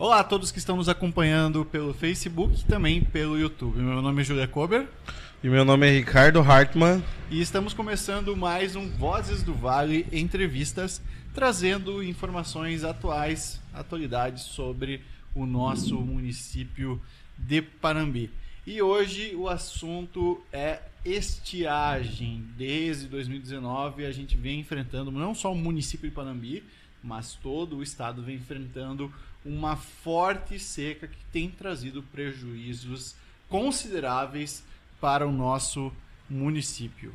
Olá a todos que estão nos acompanhando pelo Facebook e também pelo YouTube. Meu nome é Julia Kober. E meu nome é Ricardo Hartmann. E estamos começando mais um Vozes do Vale Entrevistas, trazendo informações atuais, atualidades sobre o nosso município de Panambi. E hoje o assunto é estiagem. Desde 2019 a gente vem enfrentando não só o município de Panambi, mas todo o estado vem enfrentando uma forte seca que tem trazido prejuízos consideráveis para o nosso município.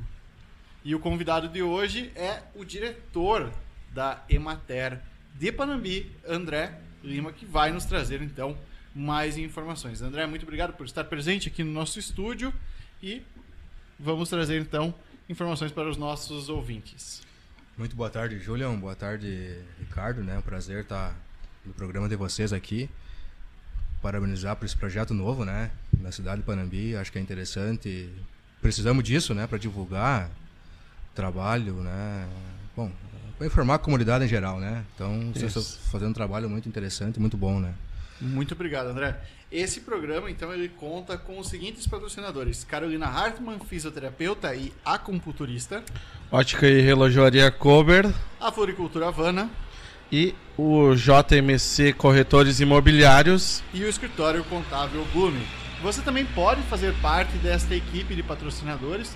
E o convidado de hoje é o diretor da Emater de Panambi, André Lima, que vai nos trazer então mais informações. André, muito obrigado por estar presente aqui no nosso estúdio e vamos trazer então informações para os nossos ouvintes. Muito boa tarde, Julião. Boa tarde, Ricardo. Né? É um prazer estar no programa de vocês aqui. Parabenizar por esse projeto novo, né? Na cidade de Panambi. Acho que é interessante. Precisamos disso, né? Para divulgar trabalho, né? Bom, para informar a comunidade em geral, né? Então, vocês estão fazendo um trabalho muito interessante, muito bom, né? Muito obrigado, André. Esse programa, então, ele conta com os seguintes patrocinadores: Carolina Hartmann, fisioterapeuta e acupunturista. Ótica e relojoaria Kober. A Floricultura Havana. E o JMC Corretores Imobiliários. E o Escritório Contábil Blume. Você também pode fazer parte desta equipe de patrocinadores.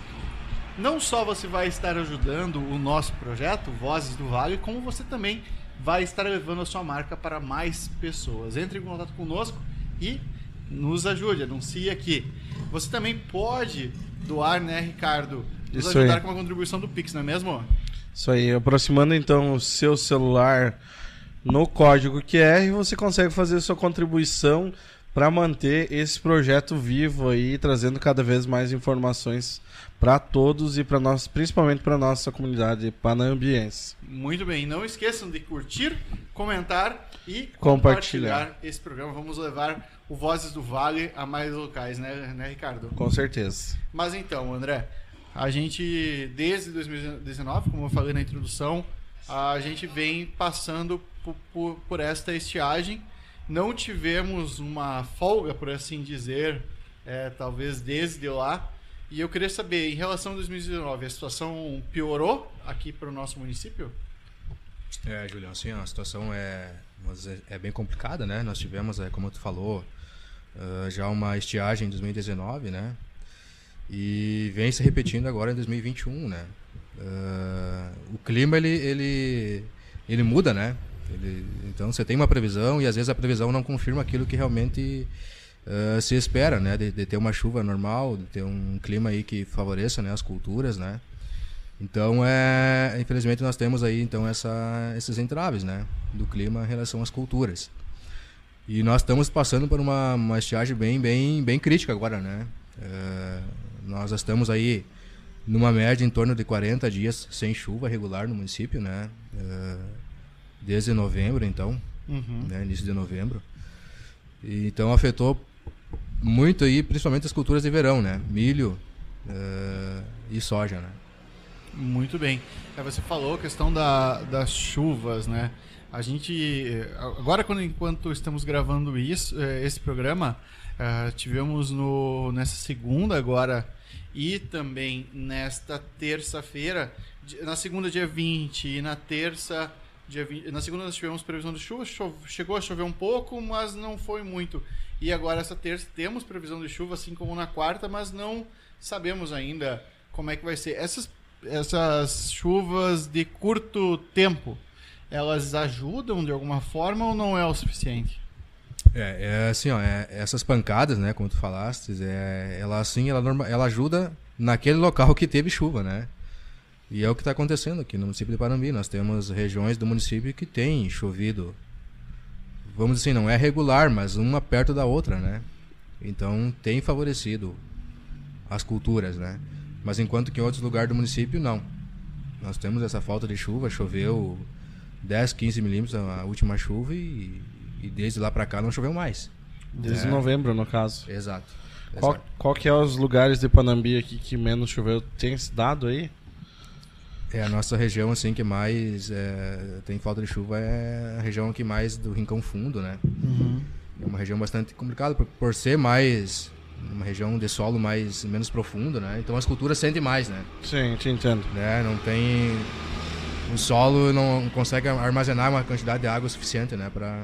Não só você vai estar ajudando o nosso projeto, Vozes do Vale, como você também vai estar levando a sua marca para mais pessoas. Entre em contato conosco e nos ajude, anuncie aqui. Você também pode doar, né, Ricardo? Nos Isso ajudar aí. com uma contribuição do Pix, não é mesmo? Isso aí, aproximando então o seu celular no código QR, você consegue fazer sua contribuição para manter esse projeto vivo aí, trazendo cada vez mais informações para todos e para nós, principalmente para nossa comunidade panambiense. Muito bem, não esqueçam de curtir, comentar e Compartilhar. compartilhar esse programa. Vamos levar o Vozes do Vale a mais locais, né, né Ricardo? Com certeza. Mas então, André, a gente, desde 2019, como eu falei na introdução, a gente vem passando por, por, por esta estiagem. Não tivemos uma folga, por assim dizer, é, talvez desde lá. E eu queria saber, em relação a 2019, a situação piorou aqui para o nosso município? É, Julião, sim, a situação é, é bem complicada, né? Nós tivemos, é, como tu falou, ah, já uma estiagem em 2019, né? E vem se repetindo agora em 2021, né? Ah, o clima, ele, ele, ele muda, né? Ele- então, você tem uma previsão e às vezes a previsão não confirma aquilo que realmente ah, se espera, né? De, de ter uma chuva normal, de ter um clima aí que favoreça né, as culturas, né? Então, é, infelizmente, nós temos aí então essa, esses entraves, né, do clima em relação às culturas. E nós estamos passando por uma, uma estiagem bem, bem, bem crítica agora, né? É, nós estamos aí numa média em torno de 40 dias sem chuva regular no município, né? É, desde novembro, então, Uhum. né, início de novembro. E, então afetou muito aí, principalmente as culturas de verão, né? Milho é, e soja, né? Muito bem. É, você falou a questão da, das chuvas, né? A gente eh, agora quando enquanto estamos gravando isso, eh, esse programa, eh, tivemos no nessa segunda agora e também nesta terça-feira, na segunda dia 20 e na terça dia 20, na segunda nós tivemos previsão de chuva, chove- chegou a chover um pouco, mas não foi muito. E agora essa terça temos previsão de chuva assim como na quarta, mas não sabemos ainda como é que vai ser. Essas essas chuvas de curto tempo, elas ajudam de alguma forma ou não é o suficiente? É, é assim, ó, é- essas pancadas, né, como tu falaste, é, ela assim, ela, norma, ela ajuda naquele local que teve chuva, né? E é o que está acontecendo aqui no município de Panambi. Nós temos regiões do município que tem chovido, vamos dizer assim, não é regular, mas uma perto da outra, né? Então tem favorecido as culturas, né? Mas enquanto que em outros lugares do município, não. Nós temos essa falta de chuva, choveu 10, 15 milímetros a última chuva e, e desde lá para cá não choveu mais. Desde É. novembro, no caso. Exato. Qual, Exato. qual que é os lugares de Panambi aqui que menos choveu? Tem esse dado aí? É, a nossa região, assim, que mais é, tem falta de chuva é a região que mais do Rincão Fundo, né? Uhum. É uma região bastante complicada por, por ser mais uma região de solo mais menos profundo, né? Então as culturas sentem mais, né? Sim, te entendo. né? Não tem o solo não consegue armazenar uma quantidade de água suficiente, né, para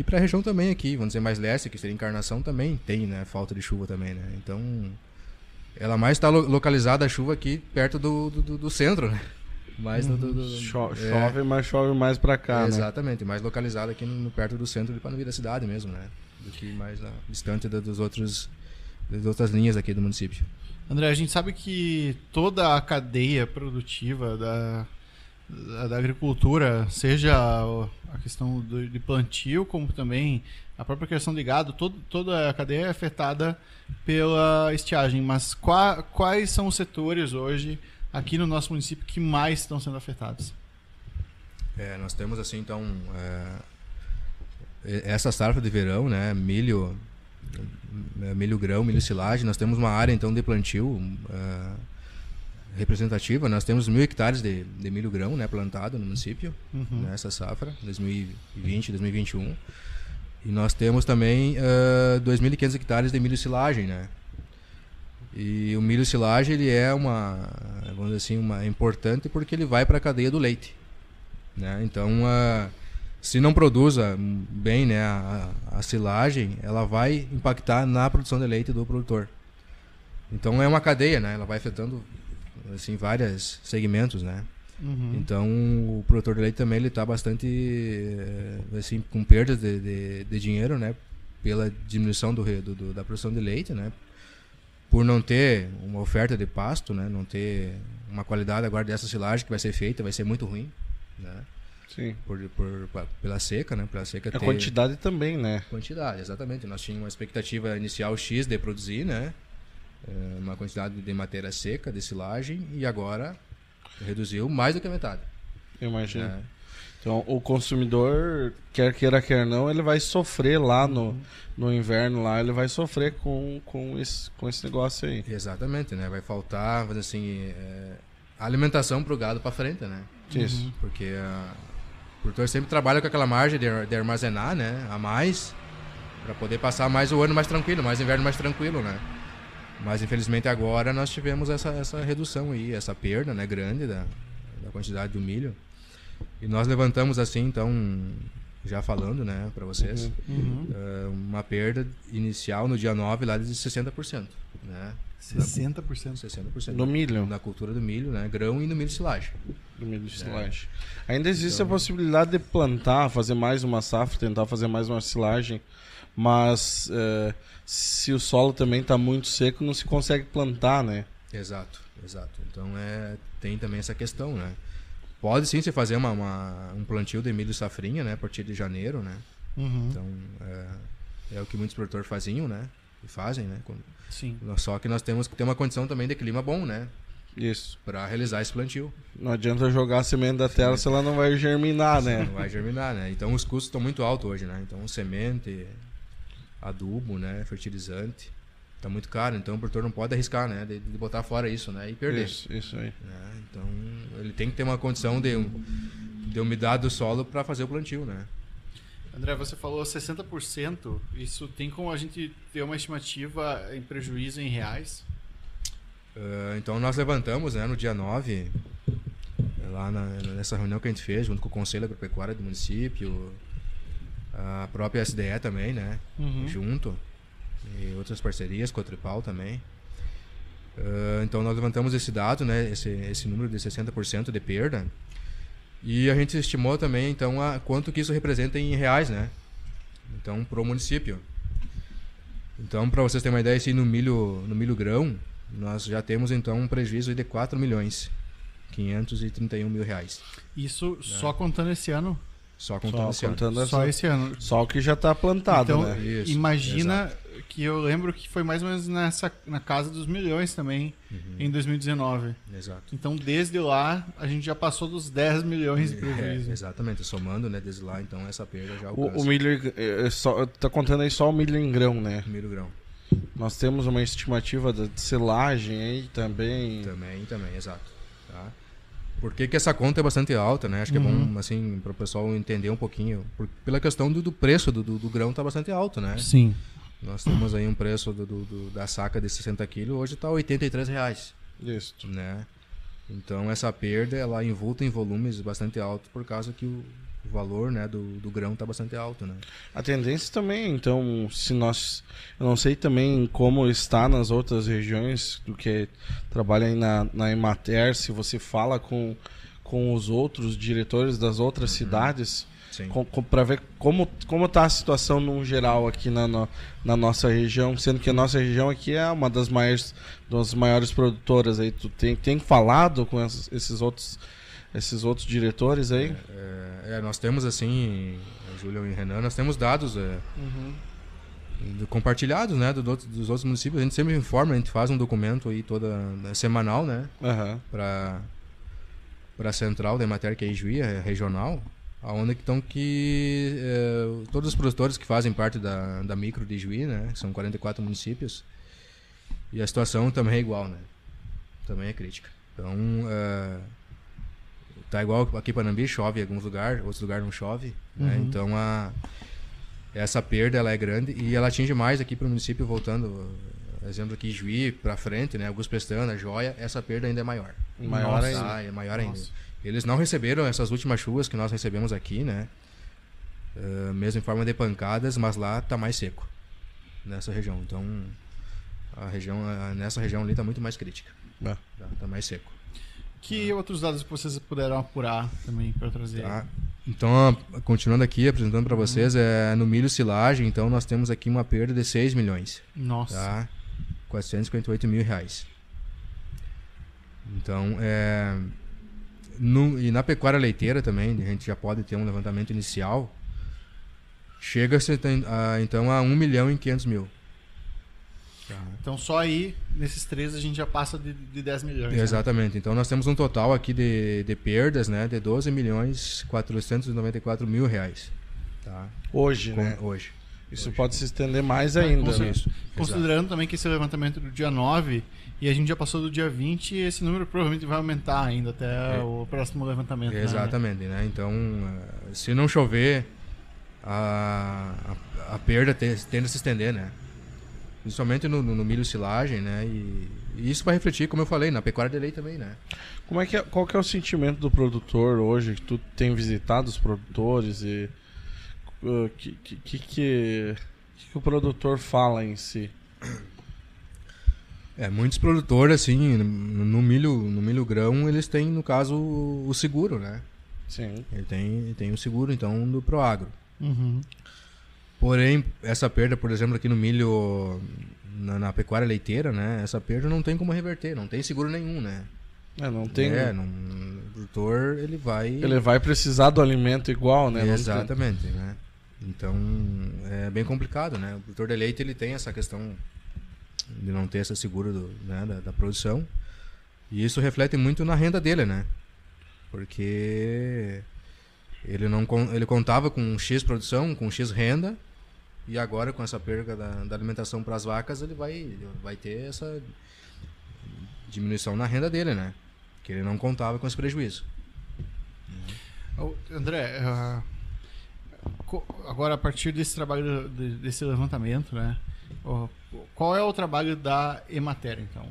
e para a região também aqui, vamos dizer mais leste, que seria encarnação também tem, né, falta de chuva também, né? Então ela mais está localizada a chuva aqui perto do, do, do centro, né? Mais do, do, do- Cho- é, Chove, mas chove mais pra cá, né? Exatamente, mais localizada aqui no, perto do centro de Panovir da cidade mesmo, né? Do que mais na- distante da- dos outros das outras linhas aqui do município. André, a gente sabe que toda a cadeia produtiva da, da, agricultura, seja a questão do, de plantio, como também a própria criação de gado, todo, toda a cadeia é afetada pela estiagem. Mas qua- quais são os setores hoje aqui no nosso município que mais estão sendo afetados? É, nós temos assim então é, essa safra de verão, né, milho, é, milho grão, milho silagem, nós temos uma área então de plantio é, representativa, nós temos mil hectares de, de milho grão, né, plantado no município Uhum. nessa safra 2020, 2021 e nós temos também é, 2.500 hectares de milho silagem, né. E o milho silagem ele é uma, vamos dizer assim, uma é importante porque ele vai para a cadeia do leite né? Então, ah, se não produz ah, bem né, a, a silagem, ela vai impactar na produção de leite do produtor. Então, é uma cadeia, né? Ela vai afetando assim vários segmentos, né? Uhum. Então, o produtor de leite também ele está bastante eh, assim com perdas de, de, de dinheiro, né? Pela diminuição do, do, da produção de leite, né? Por não ter uma oferta de pasto, né? Não ter uma qualidade agora dessa silagem que vai ser feita, vai ser muito ruim, né? Sim. Por, por, pela seca, né? Pela seca A ter quantidade também, né? quantidade, exatamente. Nós tínhamos uma expectativa inicial X de produzir, né? Eh, Uma quantidade de matéria seca, de silagem, e agora reduziu mais do que a metade. Eu imagino. né? Então, o consumidor, quer queira, quer não, ele vai sofrer lá no, no inverno, lá, ele vai sofrer com, com, esse, com esse negócio aí. Exatamente, né? Vai faltar, assim, é, alimentação pro gado para frente, né? Isso. Porque ah, o produtor sempre trabalha com aquela margem de, de armazenar, né? A mais, para poder passar mais o ano mais tranquilo, mais o inverno mais tranquilo, né? Mas infelizmente agora nós tivemos essa, essa redução aí, essa perda, né? Grande da, da quantidade do milho. E nós levantamos assim, então, já falando, né, para vocês, Uhum. ah, uma perda inicial no dia 9 lá de 60%, né? 60%. 60% No milho. na cultura do milho, né? Grão e no milho silagem. Do milho de silagem. Ainda existe a possibilidade de plantar, fazer mais uma safra, tentar fazer mais uma silagem, mas eh, se o solo também está muito seco, não se consegue plantar, né? Exato, exato. Então é tem também essa questão, né? Pode sim se fazer uma, uma- um plantio de milho safrinha, né? A partir de janeiro, né? Uhum. Então é, é o que muitos produtores faziam, né? E fazem, né? Quando- Sim. Só que nós temos que ter uma condição também de clima bom, né? Isso. Para realizar esse plantio. Não adianta jogar a semente da terra se ela não vai germinar, né? Não vai germinar, né? Então os custos estão muito altos hoje, né? Então semente, adubo, né? Fertilizante. Tá muito caro, então o produtor não pode arriscar, né? De, de botar fora isso, né? E perder. Isso, isso aí. né? Então ele tem que ter uma condição de, de umidade do solo para fazer o plantio, né? André, você falou 60%. Isso tem como a gente ter uma estimativa em prejuízo em reais? Ah, então nós levantamos né, no dia 9, lá na- nessa reunião que a gente fez, junto com o Conselho Agropecuário do município, a própria SDE também, né? Uhum. Junto. E outras parcerias com a Tripal também. Ah, então nós levantamos esse dado, né? Esse, esse número de 60% de perda. E a gente estimou também, então, a, quanto que isso representa em reais, né? Então, para o município. Então, para vocês terem uma ideia, assim, no milho, no milho grão, nós já temos, então, um prejuízo de 4 milhões 531 mil reais. Isso só contando esse ano? Só contando Só esse ano. contando Só essa... esse ano. Só o que já está plantado, então, né? Isso, imagina que eu lembro que foi mais ou menos nessa, na casa dos milhões também, Uhum. em 2019. Exato. Então, desde lá, a gente já passou dos 10 milhões de É, prejuízo. exatamente, somando, né, desde lá, então, essa perda já O, alcança. o milho, é, é só, tá contando aí só o milho em grão, né? milho grão. Nós temos uma estimativa da de silagem aí também. Também, também, exato. Tá? Por que, que essa conta é bastante alta, né? Acho que é bom, assim, para o pessoal entender um pouquinho. Por, pela questão do, do preço do, do, do grão tá bastante alto, né? Sim. Nós temos aí um preço do, do- do- da saca de 60 quilos, hoje está 83 reais, Isso. né? Então essa perda, ela envolta em volumes bastante altos por causa que o, o valor, né, do, do grão está bastante alto, né? A tendência também, então, se nós. Eu não sei também como está nas outras regiões do que trabalha aí na, na Emater, se você fala com, com os outros diretores das outras cidades, Sim. para ver como como está a situação no geral aqui na, no- na nossa região, sendo que a nossa região aqui é uma das maiores, das maiores produtoras aí. Tu tem, tem falado com esses outros esses outros diretores aí? É, é, nós temos assim, Júlio e Renan, nós temos dados é, do- compartilhados, né, do- do- dos outros municípios. A gente sempre informa, a gente faz um documento aí toda né, semanal, né, Aham. para para a central da Emater, que é Ijuí, é regional, aonde que estão que é, todos os produtores que fazem parte da, da micro de Ijuí, né, que são 44 municípios, e a situação também é igual, né, também é crítica. Então, é, tá igual aqui em Panambi, chove em alguns lugares, outros lugares não chove, né, então a essa perda ela é grande e ela atinge mais aqui para o município, voltando, exemplo aqui, Juí para frente, né, Augusto Pestana, Joia, essa perda ainda é maior. Maior Nossa. ainda. Ah, é maior ainda. Nossa. Eles não receberam essas últimas chuvas que nós recebemos aqui, né? Ah, mesmo em forma de pancadas, mas lá tá mais seco nessa região. Então, a região, nessa região ali tá muito mais crítica. É. Tá, tá mais seco. Que outros dados que vocês puderam apurar também para trazer? Tá? Então, continuando aqui, apresentando para vocês, é no milho silagem, então nós temos aqui uma perda de 6 milhões. Nossa. tá? 458 mil reais. Então, é, no- e na pecuária leiteira também, a gente já pode ter um levantamento inicial, chega-se então a 1 milhão e 500 mil. Então só aí, nesses três, a gente já passa de, de 10 milhões. né? Exatamente. Então nós temos um total aqui de, de perdas, né, de 12 milhões 494 mil reais. Tá? Hoje, Com- né? Hoje. Isso Hoje. pode se estender mais ainda. né? Isso. Considerando também que esse levantamento é do dia 9 e a gente já passou do dia 20, esse número provavelmente vai aumentar ainda até É. o próximo levantamento. né? Exatamente, né? Então, eh, se não chover, a, a, a perda te- tende a se estender, né? Principalmente no, no, milho silagem, né? E, e isso vai refletir, como eu falei, na pecuária de leite também, né? Como é que é, qual que é o sentimento do produtor hoje? Que tu tem visitado os produtores e o que, que, que, que, que o produtor fala em si? É, muitos produtores, assim, no, no milho, no milho grão, eles têm, no caso, o seguro, né? Sim. Ele tem, ele tem o seguro, então, do Proagro. Uhum. Porém, essa perda, por exemplo, aqui no milho, na, na pecuária leiteira, né? Essa perda não tem como reverter, não tem seguro nenhum, né? É, não tem. É, não, o produtor, ele vai... Ele vai precisar do alimento igual, né? Tem- Exatamente, né? Então, é bem complicado, né? O produtor de leite, ele tem essa questão de não ter esse seguro do, né, da, da produção. E isso reflete muito na renda dele, né? Porque ele não ele contava com X produção, com X renda, e agora com essa perda da, da alimentação para as vacas, ele vai, vai ter essa diminuição na renda dele, né? Que ele não contava com esse prejuízo. Ô, André, co- agora a partir desse trabalho, de- desse levantamento, né? Qual é o trabalho da Emater, então?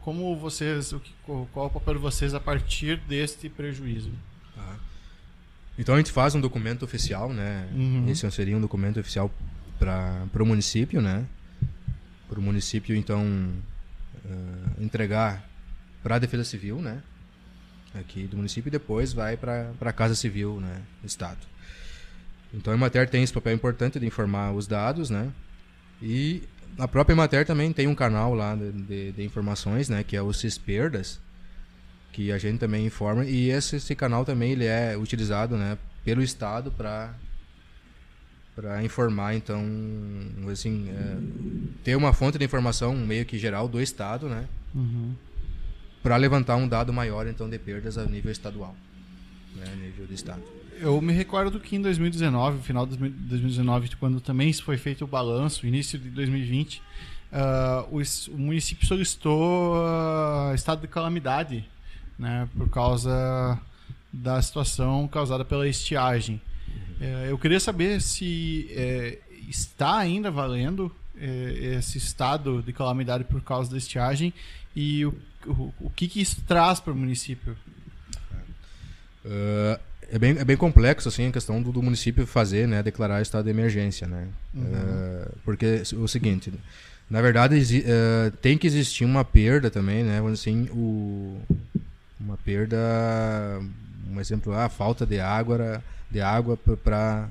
Como vocês, o que- co- qual é o papel de vocês a partir deste prejuízo? Tá. Então a gente faz um documento oficial, né? Uhum. Esse seria um documento oficial para o município, né? Para o município, então, eh, entregar para a Defesa Civil, né? Aqui do município e depois vai para a Casa Civil, né? Do Estado. Então a Emater tem esse papel importante de informar os dados, né? E a própria Emater também tem um canal lá de, de- de informações, né? Que é o CISPerdas, que a gente também informa. E esse, esse canal também ele é utilizado né pelo estado para para informar então assim é, ter uma fonte de informação meio que geral do estado né para levantar um dado maior então de perdas a nível estadual né a nível do estado. Eu me recordo que em 2019, no final de 2019, quando também foi feito o balanço, início de 2020, ah, o, o município solicitou ah, estado de calamidade né, por causa da situação causada pela estiagem. É, eu queria saber se é, está ainda valendo é, esse estado de calamidade por causa da estiagem e o, o, o que, que isso traz para o município. Uh, é, bem, é bem complexo assim a questão do, do, município fazer, né, declarar estado de emergência, né? Uhum. Uh, porque o seguinte, na verdade uh, tem que existir uma perda também, né? Assim, o, uma perda, um exemplo, a falta de água, de água para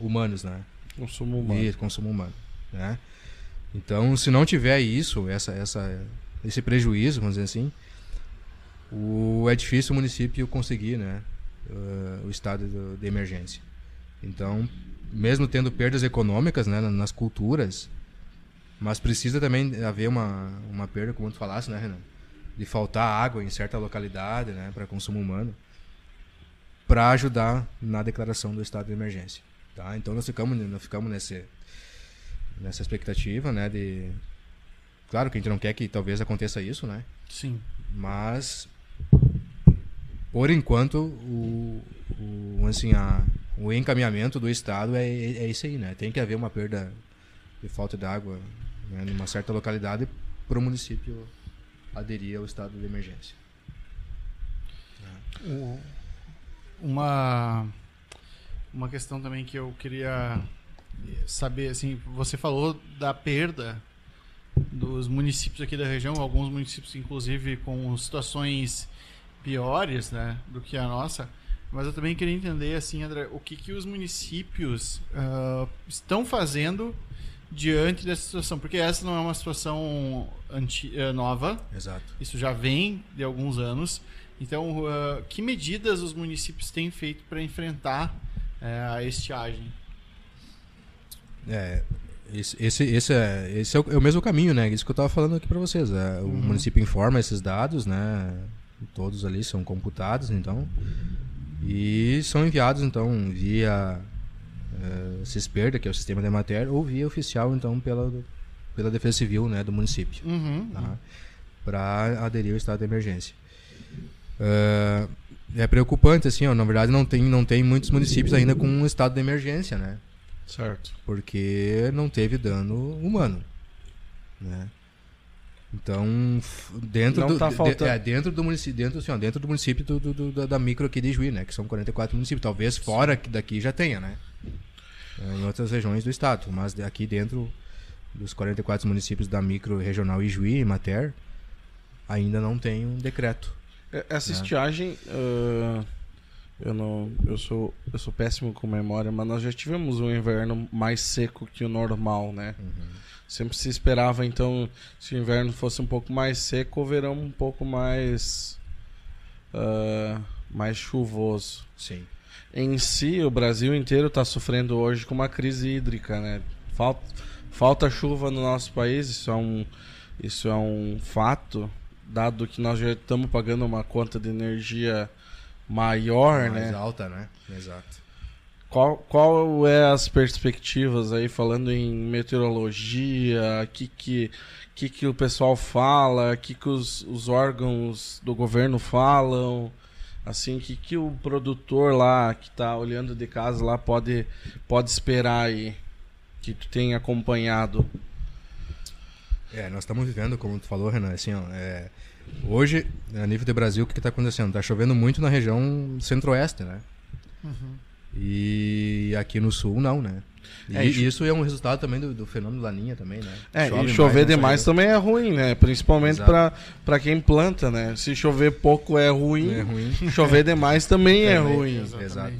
humanos, né? Consumo humano. E consumo humano, né? Então, se não tiver isso, essa, essa, esse prejuízo, vamos dizer assim, o, é difícil o município conseguir, né? Uh, o estado de, de emergência. Então, mesmo tendo perdas econômicas né, nas culturas, mas precisa também haver uma, uma perda, como tu falasse, né, Renan? De faltar água em certa localidade, né, para consumo humano, para ajudar na declaração do estado de emergência. Tá? Então nós ficamos, nós ficamos nesse, nessa expectativa, né, de claro que a gente não quer que talvez aconteça isso, né? Sim. Mas por enquanto o, o assim a, o encaminhamento do estado é, é, é isso aí, né? Tem que haver uma perda de falta de água né, numa certa localidade para o município aderir ao estado de emergência. Uma uma questão também que eu queria saber, assim, você falou da perda dos municípios aqui da região, alguns municípios inclusive com situações piores, né, do que a nossa. Mas eu também queria entender, assim, André, o que, que os municípios uh, estão fazendo diante dessa situação, porque essa não é uma situação anti, uh, nova. Exato. Isso já vem de alguns anos. Então, uh, que medidas os municípios têm feito para enfrentar uh, a estiagem? É, esse, esse, esse, é, esse é, o, é o mesmo caminho, né? Isso que eu estava falando aqui para vocês. É, o uhum. município informa esses dados, né? Todos ali são computados, então. E são enviados, então, via uh, CISPERDA, que é o Sistema de Matéria, ou via oficial, então, pela, pela Defesa Civil né, do município. Uhum. Tá? Para aderir ao estado de emergência. Uh, é preocupante, assim, ó, na verdade não tem, não tem muitos municípios ainda com um estado de emergência, né? Certo. Porque não teve dano humano, né? Então, dentro não do tá faltando... é, dentro do município, dentro, assim, ó, dentro do município do, do, do, da micro aqui de Juí, né, que são 44 municípios, talvez fora daqui já tenha, né? É, em outras regiões do estado, mas aqui dentro dos 44 municípios da micro regional Ijuí e Mater, ainda não tem um decreto. É, essa né? estiagem, uh, eu não, eu sou, eu sou péssimo com memória, mas nós já tivemos um inverno mais seco que o normal, né? Uhum. Sempre se esperava, então, se o inverno fosse um pouco mais seco, o verão um pouco mais. Uh, mais chuvoso. Sim. Em si, o Brasil inteiro está sofrendo hoje com uma crise hídrica, né? Falta, falta chuva no nosso país, isso é um, isso é um fato, dado que nós já estamos pagando uma conta de energia maior, mais né? Mais alta, né? Exato. Qual, qual é as perspectivas aí, falando em meteorologia, o que, que, que, que o pessoal fala, o que, que os, os órgãos do governo falam, assim, o que, que o produtor lá, que está olhando de casa lá, pode, pode esperar aí, que tu tem acompanhado? É, nós estamos vivendo, como tu falou, Renan, assim, ó, é, hoje, a nível do Brasil, o que está acontecendo? Está chovendo muito na região centro-oeste, né? Uhum. E aqui no sul, não, né? E é, isso é um resultado também do, do fenômeno Laninha também, né? É, Chove e chover demais também é ruim, né? Principalmente para quem planta, né? Se chover pouco é ruim, é ruim. chover demais também é, é ruim. Exato.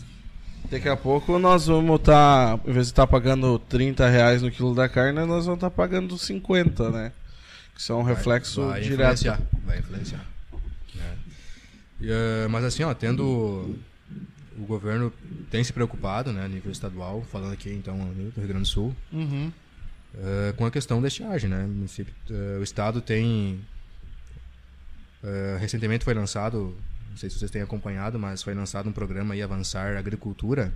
Daqui a pouco nós vamos estar, tá, em vez de estar tá pagando 30 reais no quilo da carne, nós vamos estar tá pagando 50, né? Que isso é um reflexo vai direto. Influenciar, vai influenciar. É. E, uh, mas assim, ó, tendo o governo tem se preocupado, né, a nível estadual, falando aqui então do Rio Grande do Sul, uhum. uh, com a questão da estiagem, né? Uh, o estado tem uh, recentemente foi lançado, não sei se vocês têm acompanhado, mas foi lançado um programa aí Avançar Agricultura,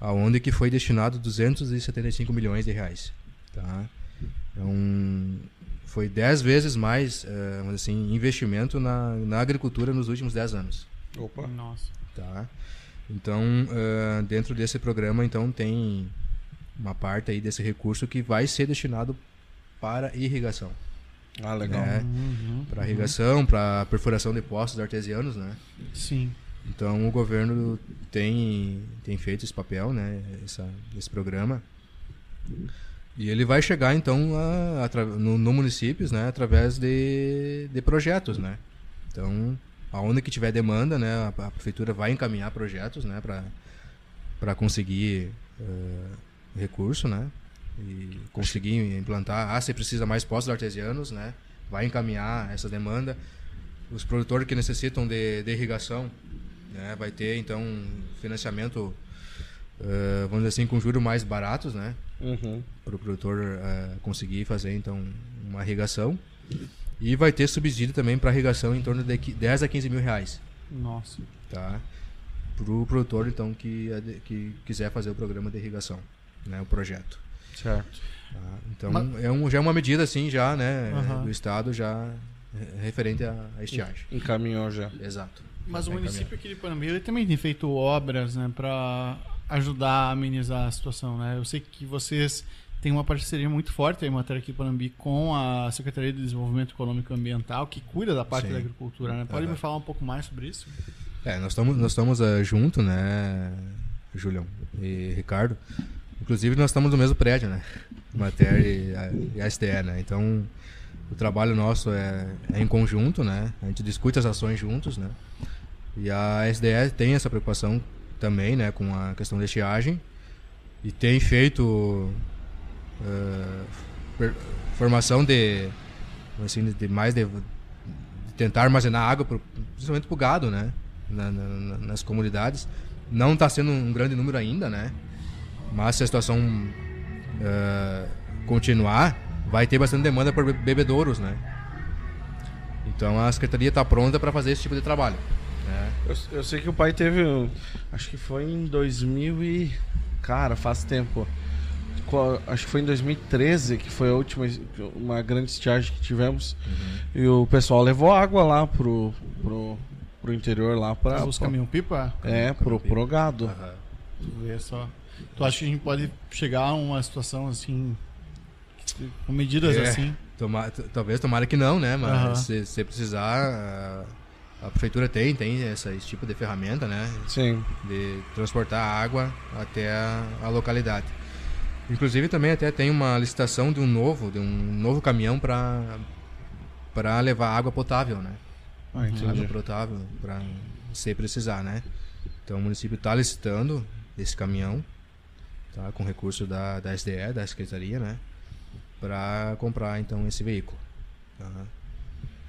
aonde que foi destinado 275 milhões de reais, tá? Um foi 10 vezes mais assim, investimento na, na agricultura nos últimos 10 anos. Opa. Nossa. Tá? Então, eh, dentro desse programa, então tem uma parte aí desse recurso que vai ser destinado para irrigação. Ah, legal. né? Uhum. Para irrigação, para perfuração de poços artesianos, né? Sim. Então o governo tem, tem feito esse papel, né? Essa, esse programa. E ele vai chegar então a, atra- no, no municípios, né? Através de, de projetos, né? Então, aonde que tiver demanda, né? A, a prefeitura vai encaminhar projetos, né? Para para conseguir eh, recurso, né? E conseguir implantar. Ah, se precisa mais postos artesianos, né? Vai encaminhar essa demanda. Os produtores que necessitam de, de irrigação, né? Vai ter então financiamento, eh, vamos dizer assim, com juros mais baratos, né? Uhum. Para o produtor eh, conseguir fazer então uma irrigação. E vai ter subsídio também para irrigação em torno de qui- 10 a 15 mil reais, Nossa. tá? Para o produtor então que, ade- que quiser fazer o programa de irrigação, né? O projeto. Certo. tá? Então Mas- é um, já é uma medida assim já, né? Aham. Do estado já referente à, estiagem. Encaminhou já. Exato. Mas o município aqui de Panambi ele também tem feito obras, né, para ajudar a amenizar a situação, né? Eu sei que vocês têm uma parceria muito forte em matéria aqui Panambi com a Secretaria de Desenvolvimento Econômico e Ambiental, que cuida da parte Sim. da agricultura, né? Pode Aham. me falar um pouco mais sobre isso? É, nós estamos nós estamos eh, junto, né, Julião e Ricardo. Inclusive nós estamos no mesmo prédio, né? Mater e a, e a SDE, né? Então o trabalho nosso é, é em conjunto, né? A gente discute as ações juntos, né? E a SDE tem essa preocupação também, né, com a questão da estiagem e tem feito per- formação de assim de mais de, de tentar armazenar água pro, principalmente para o gado, né, na- na- na- nas comunidades. Não está sendo um grande número ainda, né, mas se a situação eh, continuar, vai ter bastante demanda por be- bebedouros, né. Então a secretaria está pronta para fazer esse tipo de trabalho. Né? Eu, eu sei que o pai teve. Acho que foi em 2000 e. Cara, faz tempo. Acho que foi em 2013 que foi a última uma grande estiagem que tivemos. E o pessoal levou água lá pro, pro, pro interior lá para. Os caminhão-pipa? É, pro, pro gado. Tu vê só. Tu acha que a gente pode chegar a uma situação assim, com medidas É. assim? Toma- talvez tomara que não, né? Mas Aham. se, se precisar, a, a prefeitura tem, tem essa- esse tipo de ferramenta, né? Sim. De transportar água até a, a localidade. Inclusive também até tem uma licitação de um novo, de um novo caminhão para para levar água potável, né? Ah, entendi. Água potável para se precisar, né? Então o município está licitando esse caminhão, tá? Com recurso da, da SDE, da Secretaria, né? Para comprar então esse veículo. Tá?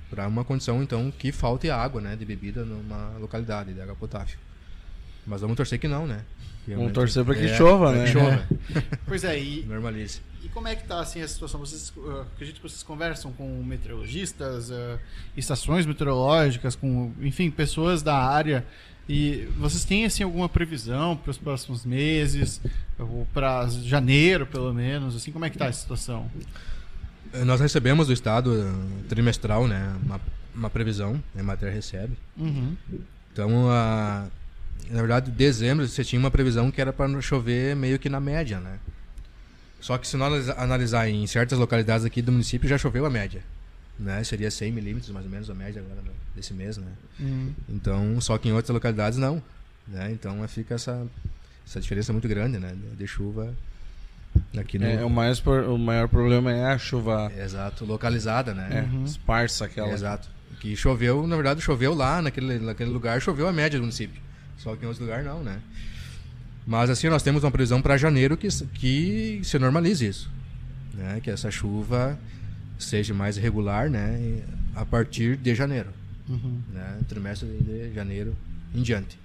Para uma condição então que falte água, né? De bebida numa localidade de água potável. Mas vamos torcer que não, né? Que Vamos torcer pra que é, chova, né? Que chova. Pois é, e, Normalize. E como é que tá assim a situação? Vocês, uh, acredito que vocês conversam com meteorologistas, uh, estações meteorológicas, com, enfim, pessoas da área. E vocês têm assim alguma previsão para os próximos meses, ou para janeiro, pelo menos? Assim, como é que tá a situação? Eh, Nós recebemos do Estado eh, trimestral, né? Uma, uma previsão, né, a matéria recebe. Uhum. Então, a, na verdade, em dezembro você tinha uma previsão que era para chover meio que na média, né? Só que se nós analisa- analisar em certas localidades aqui do município, já choveu a média. Né? Seria 100 milímetros, mais ou menos, a média agora desse mês, né? Uhum. Então, só que em outras localidades não. Né? Então, fica essa, essa diferença muito grande, né? De, chuva aqui no... É, o, mais, por- o maior problema é a chuva Exato, localizada, é, né? Uhum. esparsa aquela. Exato. Que choveu, na verdade, choveu lá naquele, naquele lugar, choveu a média do município. Só que em outros lugares não, né? Mas assim, nós temos uma previsão para janeiro que, que se normalize isso. Né? Que essa chuva seja mais regular, né? A partir de janeiro. Uhum. Né? Trimestre de janeiro em diante.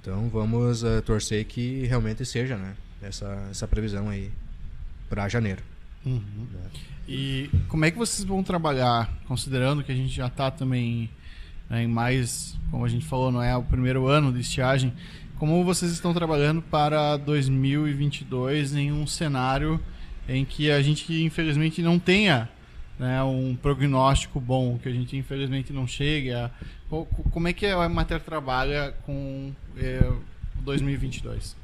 Então vamos eh, torcer que realmente seja, né? Essa, essa previsão aí para janeiro. Uhum. né? E como é que vocês vão trabalhar, considerando que a gente já está também né, em mais, como a gente falou, não é o primeiro ano de estiagem, como vocês estão trabalhando para 2022 em um cenário em que a gente infelizmente não tenha né, um prognóstico bom, que a gente infelizmente não chega. Como é que a Emater trabalha com é, 2022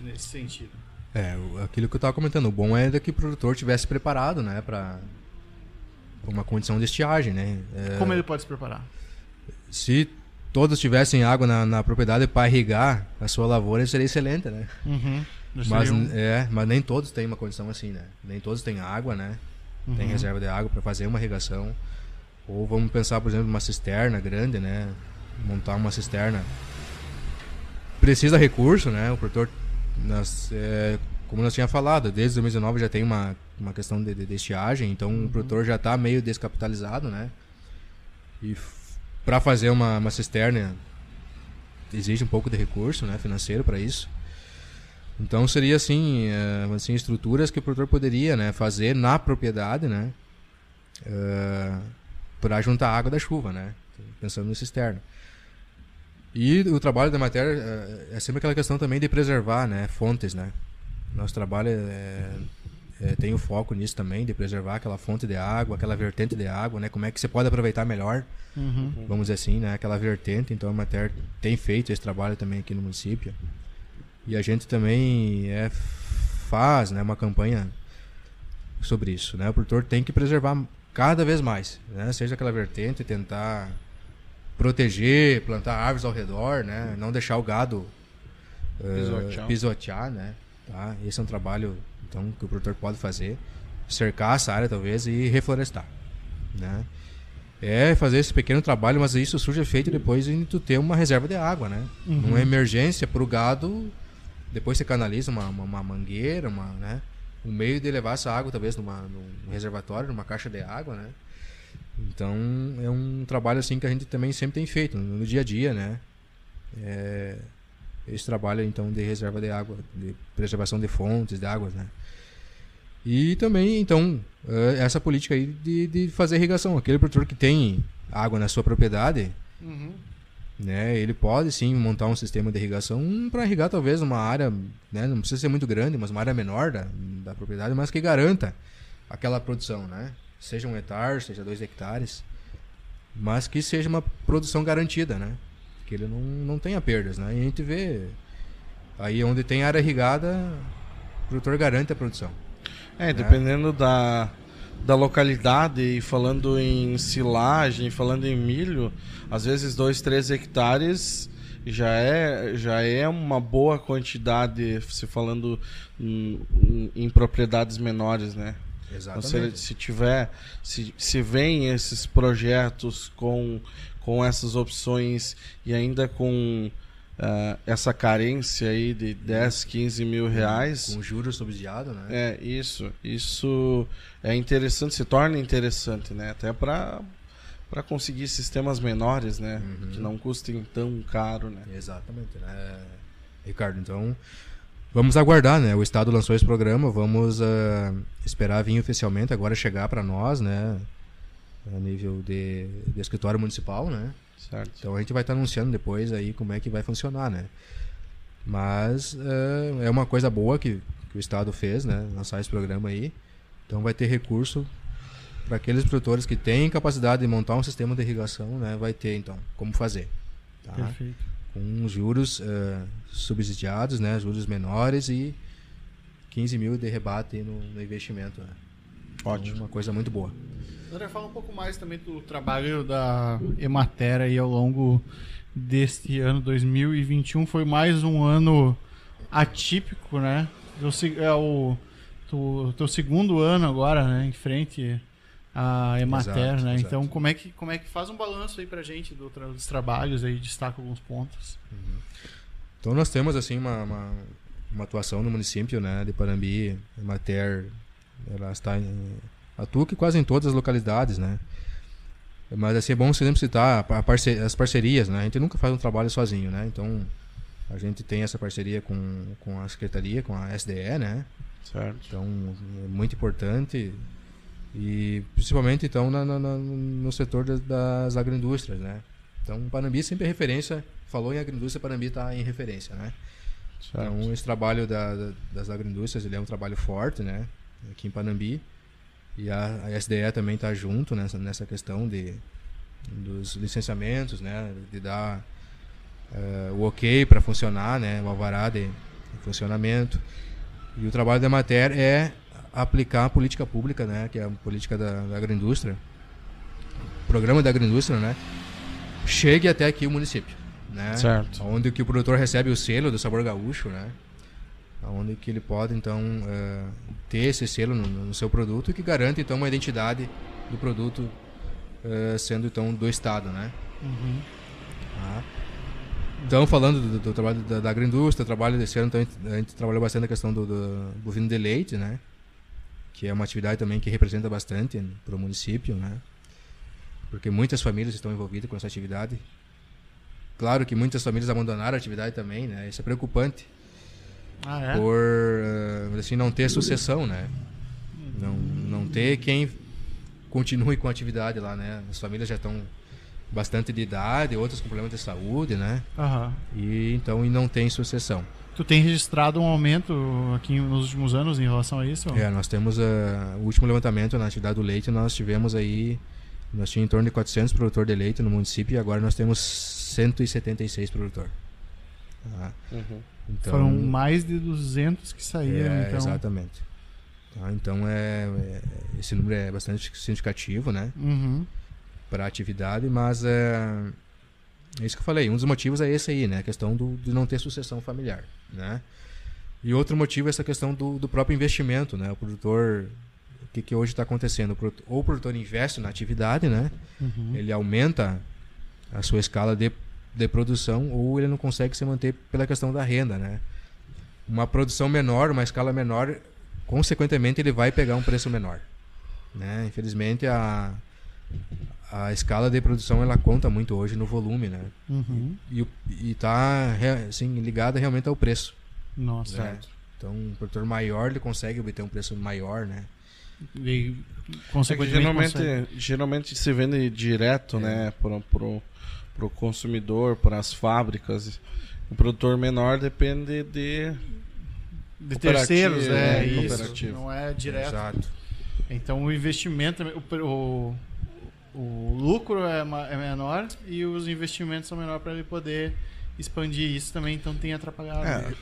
nesse sentido? É, aquilo que eu estava comentando, o bom é que o produtor tivesse preparado, né, para uma condição de estiagem, né? É, Como ele pode se preparar? Se todos tivessem água na, na propriedade para irrigar a sua lavoura, seria excelente, né? Uhum. Mas, é, mas nem todos têm uma condição assim, né? Nem todos têm água, né? Uhum. Tem reserva de água para fazer uma irrigação. Ou vamos pensar, por exemplo, uma cisterna grande, né? Montar uma cisterna. Precisa recurso, né? O produtor nós, é, como nós tinha falado, desde 2019 já tem uma, uma questão de, de, de estiagem, então uhum. o produtor já está meio descapitalizado, né? E para fazer uma, uma cisterna exige um pouco de recurso né, financeiro para isso. Então seria assim, uh, assim estruturas que o produtor poderia né, fazer na propriedade, né, uh, eh, para juntar água da chuva, né, pensando no cisterna. E o trabalho da matéria é, é sempre aquela questão também de preservar, né, fontes, né. Nosso trabalho é, é, tem o foco nisso também, de preservar aquela fonte de água, aquela vertente de água, né, como é que você pode aproveitar melhor, uhum. vamos dizer assim, né, aquela vertente. Então a matéria tem feito esse trabalho também aqui no município. E a gente também é, faz né, uma campanha sobre isso. Né? O produtor tem que preservar cada vez mais, né? seja aquela vertente, tentar proteger, plantar árvores ao redor, né? não deixar o gado uh, pisotear. né? Tá? Esse é um trabalho então, que o produtor pode fazer. Cercar essa área, talvez, e reflorestar. Né? É fazer esse pequeno trabalho, mas isso surge efeito depois de tu ter uma reserva de água, né? Uhum. Uma emergência para o gado depois você canaliza uma, uma, uma, mangueira, uma, né? Um meio de levar essa água, talvez, numa, num reservatório, numa caixa de água, né? Então, é um trabalho assim que a gente também sempre tem feito no, no dia a dia, né? É, esse trabalho, então, de reserva de água, de preservação de fontes de águas, né? E também, então, é, essa política aí de, de fazer irrigação. Aquele produtor que tem água na sua propriedade, uhum né? Ele pode sim montar um sistema de irrigação para irrigar talvez uma área, né? não precisa ser muito grande, mas uma área menor da, da propriedade, mas que garanta aquela produção, né? Seja um hectare, seja dois hectares, mas que seja uma produção garantida, né? Que ele não, não tenha perdas, né? E a gente vê aí onde tem área irrigada, o produtor garante a produção. É, né? dependendo da da localidade e falando em silagem, falando em milho, às vezes dois, três hectares já é, já é uma boa quantidade, se falando em, em, em propriedades menores, né? Exatamente. Então, se, se, tiver, se, se vem esses projetos com, com essas opções e ainda com uh, essa carência aí de 10, 15 mil reais. Com juros subsidiados, né? É, isso. Isso é interessante, se torna interessante, né? Até para para conseguir sistemas menores, né? Uhum. Que não custem tão caro, né? Exatamente, né? Ricardo, então vamos aguardar, né? O Estado lançou esse programa, vamos uh, esperar vir oficialmente agora chegar para nós, né? A nível de, de escritório municipal, né? Certo. Então a gente vai estar tá anunciando depois aí como é que vai funcionar, né? Mas uh, é uma coisa boa que, que o Estado fez, né? Lançar esse programa aí. Então vai ter recurso para aqueles produtores que têm capacidade de montar um sistema de irrigação, né? Vai ter então como fazer. Tá? Perfeito. Com juros uh, subsidiados, né? Juros menores e 15 mil de rebate no, no investimento. Né? Ótimo. Então, uma coisa muito boa. André, fala um pouco mais também do trabalho da Emater aí ao longo deste ano 2021. Foi mais um ano atípico, né? É o teu, teu segundo ano agora, né? Em frente à Emater, exato, né? Exato. Então, como é, que, como é que faz um balanço aí pra gente do, dos trabalhos aí? Destaca alguns pontos. Uhum. Então, nós temos, assim, uma, uma, uma, atuação no município, né? De Parambi. Emater, ela está em atua que quase em todas as localidades, né? Mas assim, é bom sempre citar as parcerias, né? A gente nunca faz um trabalho sozinho, né? Então, a gente tem essa parceria com, com a Secretaria, com a SDE, né? Certo. Então, é muito importante e principalmente, então, na, na, no setor das, das agroindústrias, né? Então, Panambi sempre é referência, falou em agroindústria, Panambi está em referência, né? Certo. Então, esse trabalho da, da, das agroindústrias, ele é um trabalho forte, né? Aqui em Panambi. E a, a SDE também está junto nessa, nessa questão de, dos licenciamentos, né? De dar uh, o ok para funcionar, né? O alvará de, de, funcionamento. E o trabalho da matéria é aplicar a política pública, né? Que é a política da, da agroindústria. O programa da agroindústria, né? Chegue até aqui o município, né? Certo. Onde que o produtor recebe o selo do sabor gaúcho, né? Onde que ele pode então uh, ter esse selo no, no, seu produto e que garante então uma identidade do produto uh, sendo então do estado, né? Uhum. Ah. Então falando do, do trabalho da, da, agroindústria, trabalho desse ano, então, a, gente, a gente trabalhou bastante a questão do, do bovino de leite, né? Que é uma atividade também que representa bastante para o município, né? Porque muitas famílias estão envolvidas com essa atividade. Claro que muitas famílias abandonaram a atividade também, né? Isso é preocupante ah, é? por uh, assim não ter sucessão, né? Não, não ter quem continue com a atividade lá, né? As famílias já estão bastante de idade, outras com problemas de saúde, né? Uhum. E então e não tem sucessão. Tu tem registrado um aumento aqui nos últimos anos em relação a isso? É, nós temos uh, o último levantamento na atividade do leite, nós tivemos aí nós tínhamos em torno de 400 produtores de leite no município e agora nós temos 176 produtores. Ah. Uhum. Então, Foram mais de 200 que saíram, é, então. Exatamente. Tá, então, é, é, esse número é bastante significativo, né? Uhum. Para a atividade, mas é, é isso que eu falei. Um dos motivos é esse aí, né? A questão do, de não ter sucessão familiar, né? E outro motivo é essa questão do, do próprio investimento, né? O produtor... O que, que hoje está acontecendo? Ou o produtor investe na atividade, né? Uhum. Ele aumenta a sua escala de de produção ou ele não consegue se manter pela questão da renda, né? Uma produção menor, uma escala menor, consequentemente ele vai pegar um preço menor, né? Infelizmente a a escala de produção ela conta muito hoje no volume, né? Uhum. E, e, está assim ligada realmente ao preço. Nossa. Né? Então, um produtor maior ele consegue obter um preço maior, né? E, consequentemente, é geralmente, geralmente se vende direto, é. né? Por, por, para o consumidor, para as fábricas. O produtor menor depende de, de terceiros, é, é isso. Não é direto. Exato. Então o investimento, o, o, o lucro é, é menor e os investimentos são menores para ele poder expandir isso também, então tem atrapalhado. É.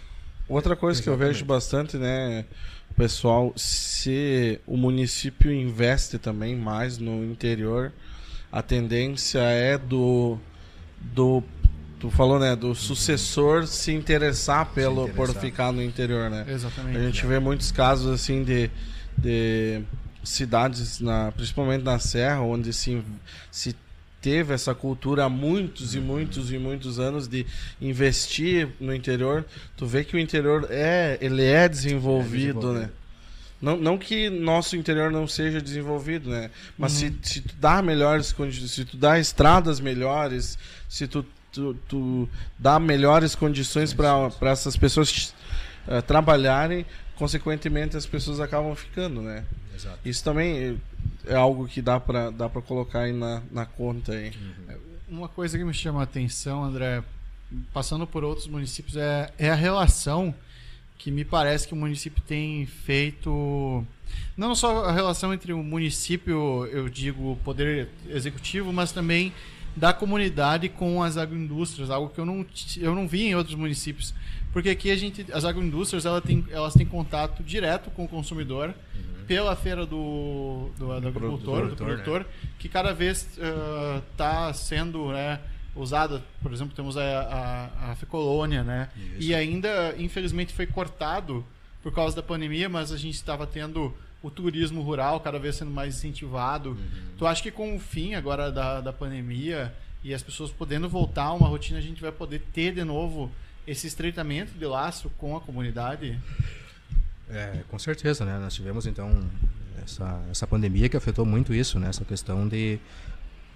Outra coisa Exatamente. que eu vejo bastante, né, pessoal, se o município investe também mais no interior, a tendência é do do tu falou, né, do sucessor se interessar pelo se interessar. por ficar no interior, né? Exatamente. A gente vê muitos casos assim de, de cidades na, principalmente na serra, onde se se teve essa cultura há muitos e muitos e muitos anos de investir no interior, tu vê que o interior é, ele é desenvolvido, é desenvolvido. né? Não, não que nosso interior não seja desenvolvido, né? Mas uhum. se, se tu dá melhores condições, se tu dá estradas melhores, se tu, tu, tu dá melhores condições para essas pessoas uh, trabalharem, consequentemente as pessoas acabam ficando, né? Exato. Isso também é algo que dá para dá para colocar aí na, na conta aí. Uhum. Uma coisa que me chama a atenção, André, passando por outros municípios, é, é a relação que me parece que o município tem feito não só a relação entre o município, eu digo, poder executivo, mas também da comunidade com as agroindústrias, algo que eu não, eu não vi em outros municípios. Porque aqui a gente, as agroindústrias ela tem, elas têm contato direto com o consumidor uhum. pela feira do, do, do, do agricultor, do, produtor, né? que cada vez está uh, sendo né, usada, por exemplo, temos a, a, a Fecolônia, né? Isso. E ainda, infelizmente, foi cortado por causa da pandemia, mas a gente estava tendo o turismo rural cada vez sendo mais incentivado. Uhum. Tu acha que com o fim agora da, da pandemia e as pessoas podendo voltar a uma rotina, a gente vai poder ter de novo esse estreitamento de laço com a comunidade? É, com certeza, né? Nós tivemos então essa, essa pandemia que afetou muito isso, né? Essa questão de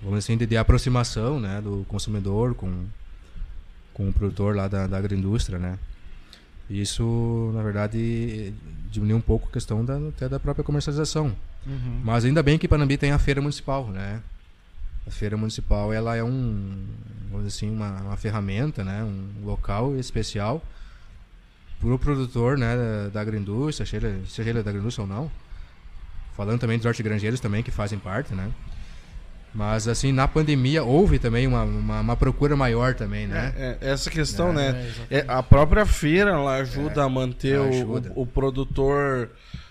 vamos assim, de, de aproximação né, do consumidor com, com o produtor lá da, da agroindústria, né? Isso, na verdade, diminuiu um pouco a questão da, até da própria comercialização. Uhum. Mas ainda bem que Panambi tem a feira municipal, né? A feira municipal, ela é um, vamos assim, uma, uma ferramenta, né? Um local especial para o produtor, né, da, da agroindústria, seja, seja ele da agroindústria ou não, falando também dos hortigranjeiros também que fazem parte, né? Mas assim, na pandemia houve também uma, uma, uma procura maior também, né? É, é, essa questão, É, né? exatamente. É, a própria feira ela ajuda É, a manter ajuda. o, o produtor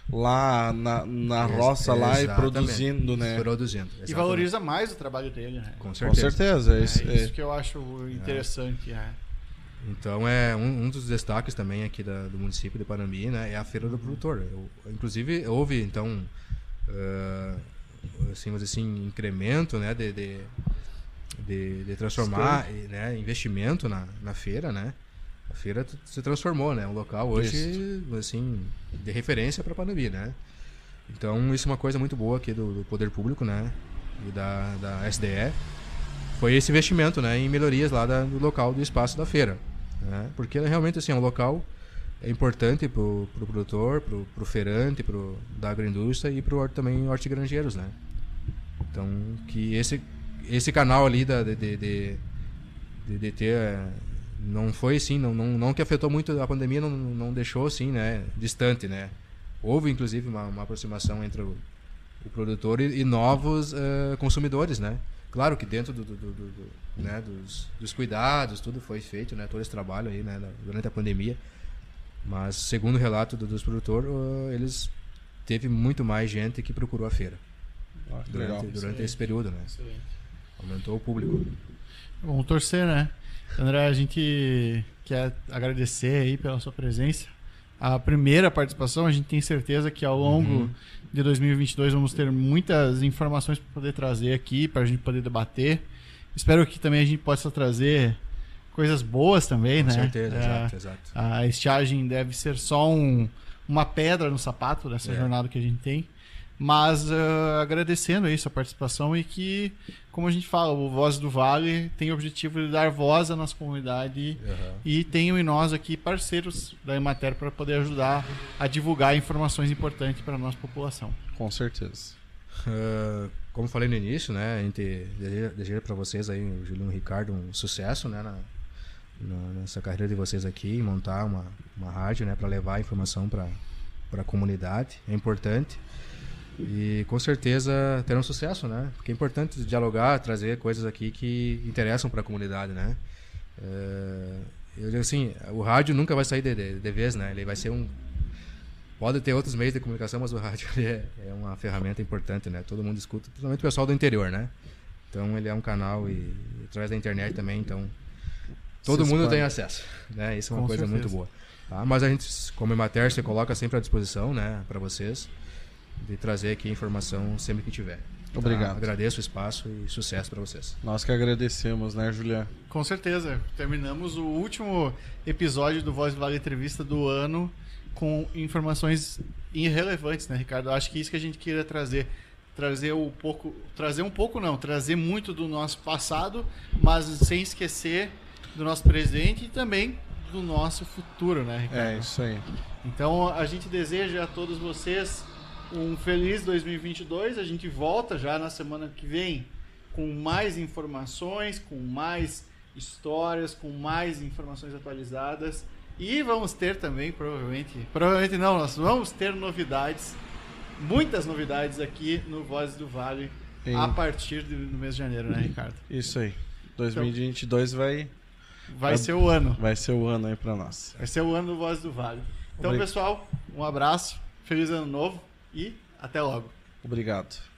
lá na, na Ex- roça lá e produzindo, né? Produzindo. E exatamente. valoriza mais o trabalho dele, né? Com Com certeza. certeza. É isso, isso é. que eu acho interessante. é. Então é um, um dos destaques também aqui da- do município de Panambi, né? É a feira do produtor. Eu- inclusive houve então, ah, assim, dizer assim, incremento, né? De, de, de, de transformar, né? Investimento na, na feira, né? A feira se transformou, né? Um local hoje, assim, de referência para Panambi, né? Então isso é uma coisa muito boa aqui do, do poder público, né? E da, da SDE foi esse investimento né, em melhorias lá da- do local do espaço da feira. Né? Porque realmente assim, é um local é importante para o pro produtor, para o feirante, pro, da agroindústria e para também hortigranjeiros. Né? Então, que esse, esse canal ali da, de, de, de, de- de ter. Não foi assim, não, não, não que afetou muito a pandemia, não, não deixou assim, né, distante. Né? Houve inclusive uma, uma aproximação entre o, o produtor e, e novos eh, consumidores, né? Claro que dentro do, do- do- do- do- né, dos, dos cuidados, tudo foi feito, né? Todo esse trabalho aí, né? Durante a pandemia. Mas, segundo o relato do- dos produtores, eh, eles teve muito mais gente que procurou a feira Ah, durante, durante esse período, né? Aumentou o público. Vamos torcer, né? André, a gente quer agradecer aí pela sua presença. A primeira participação, a gente tem certeza que ao longo Uhum. de 2022 vamos ter muitas informações para poder trazer aqui, para a gente poder debater. Espero que também a gente possa trazer coisas boas também, Com né? certeza, É, exato, exato. A estiagem deve ser só um- uma pedra no sapato dessa É. jornada que a gente tem. Mas ah, agradecendo aí sua participação e que, como a gente fala, o Voz do Vale tem o objetivo de dar voz à nossa comunidade Aham. e tenham em nós aqui parceiros da Emater para poder ajudar a divulgar informações importantes para a nossa população. Com certeza. Ah, como falei no início, né, a gente deseja, para vocês aí, o Juliano e o Ricardo, um sucesso, né, na, na- nessa carreira de vocês aqui, montar uma, uma rádio, né, para levar a informação para para a comunidade, é importante. E com certeza terão sucesso, né? Porque é importante dialogar, trazer coisas aqui que interessam para a comunidade, né? É, eu digo assim, o rádio nunca vai sair de, de, de vez, né? Ele vai ser um Pode ter outros meios de comunicação, mas o rádio é, é uma ferramenta importante, né? Todo mundo escuta, principalmente o pessoal do interior, né? Então ele é um canal e, e através da internet também, então todo mundo tem acesso, né? Isso é uma Com coisa certeza. muito boa. Tá? Mas a gente, como Emater, se coloca sempre à disposição, né, para vocês, de trazer aqui informação sempre que tiver. tá? Obrigado. Agradeço o espaço e sucesso para vocês. Nós que agradecemos, né, Juliano? Com certeza. Terminamos o último episódio do Voz do Vale Entrevista do ano com informações irrelevantes, né, Ricardo? Acho que isso que a gente queria trazer. Trazer um pouco. Trazer um pouco não, trazer muito do nosso passado, mas sem esquecer do nosso presente e também do nosso futuro, né, Ricardo? É, isso aí. Então a gente deseja a todos vocês um feliz 2022. A gente volta já na semana que vem com mais informações, com mais histórias, com mais informações atualizadas. E vamos ter também, provavelmente, provavelmente não, nós vamos ter novidades, muitas novidades aqui no Vozes do Vale Em- a partir de- do mês de janeiro, né, Ricardo? Isso aí. 2022 vai, Vai É- ser o ano. vai ser o ano aí pra nós. Vai ser o ano do Voz do Vale. Então, Obri- pessoal, um abraço, feliz ano novo e até logo. Obrigado.